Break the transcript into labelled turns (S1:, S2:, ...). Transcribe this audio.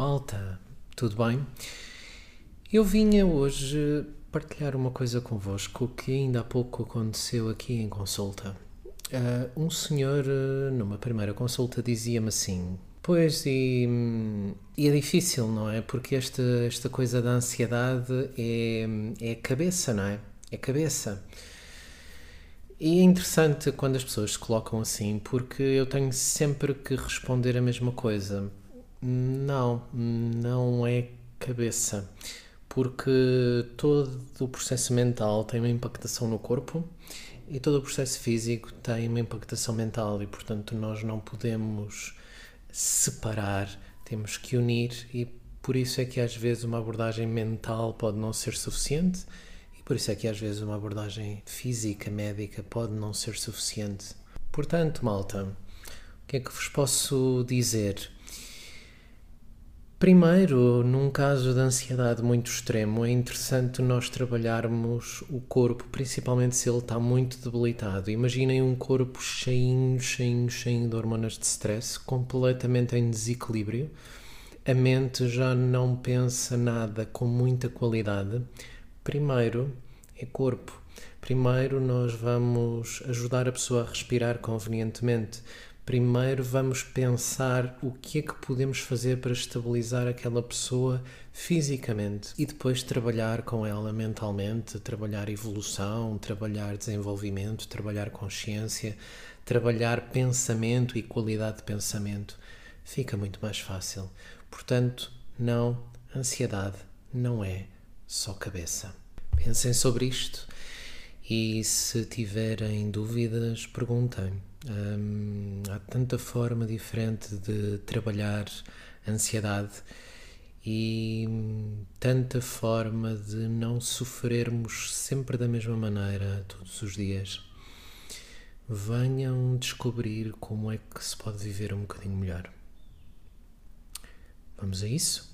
S1: Malta, tudo bem? Eu vinha hoje partilhar uma coisa convosco que ainda há pouco aconteceu aqui em consulta. Uh, um senhor, uh, numa primeira consulta, dizia-me assim: Pois, e, e, é difícil, não é? Porque esta, esta coisa da ansiedade é, é cabeça, não é? É cabeça. E é interessante quando as pessoas se colocam assim, porque eu tenho sempre que responder a mesma coisa. Não, não é cabeça. Porque todo o processo mental tem uma impactação no corpo e todo o processo físico tem uma impactação mental e, portanto, nós não podemos separar, temos que unir e por isso é que às vezes uma abordagem mental pode não ser suficiente e por isso é que às vezes uma abordagem física, médica, pode não ser suficiente. Portanto, malta, o que é que vos posso dizer? Primeiro, num caso de ansiedade muito extremo, é interessante nós trabalharmos o corpo, principalmente se ele está muito debilitado. Imaginem um corpo cheinho, cheinho, cheinho de hormonas de stress, completamente em desequilíbrio. A mente já não pensa nada com muita qualidade. Primeiro é corpo. Primeiro nós vamos ajudar a pessoa a respirar convenientemente primeiro vamos pensar o que é que podemos fazer para estabilizar aquela pessoa fisicamente e depois trabalhar com ela mentalmente, trabalhar evolução, trabalhar desenvolvimento, trabalhar consciência, trabalhar pensamento e qualidade de pensamento. Fica muito mais fácil. Portanto, não, ansiedade não é só cabeça. Pensem sobre isto e se tiverem dúvidas, perguntem Hum, há tanta forma diferente de trabalhar ansiedade e tanta forma de não sofrermos sempre da mesma maneira todos os dias. Venham descobrir como é que se pode viver um bocadinho melhor. Vamos a isso?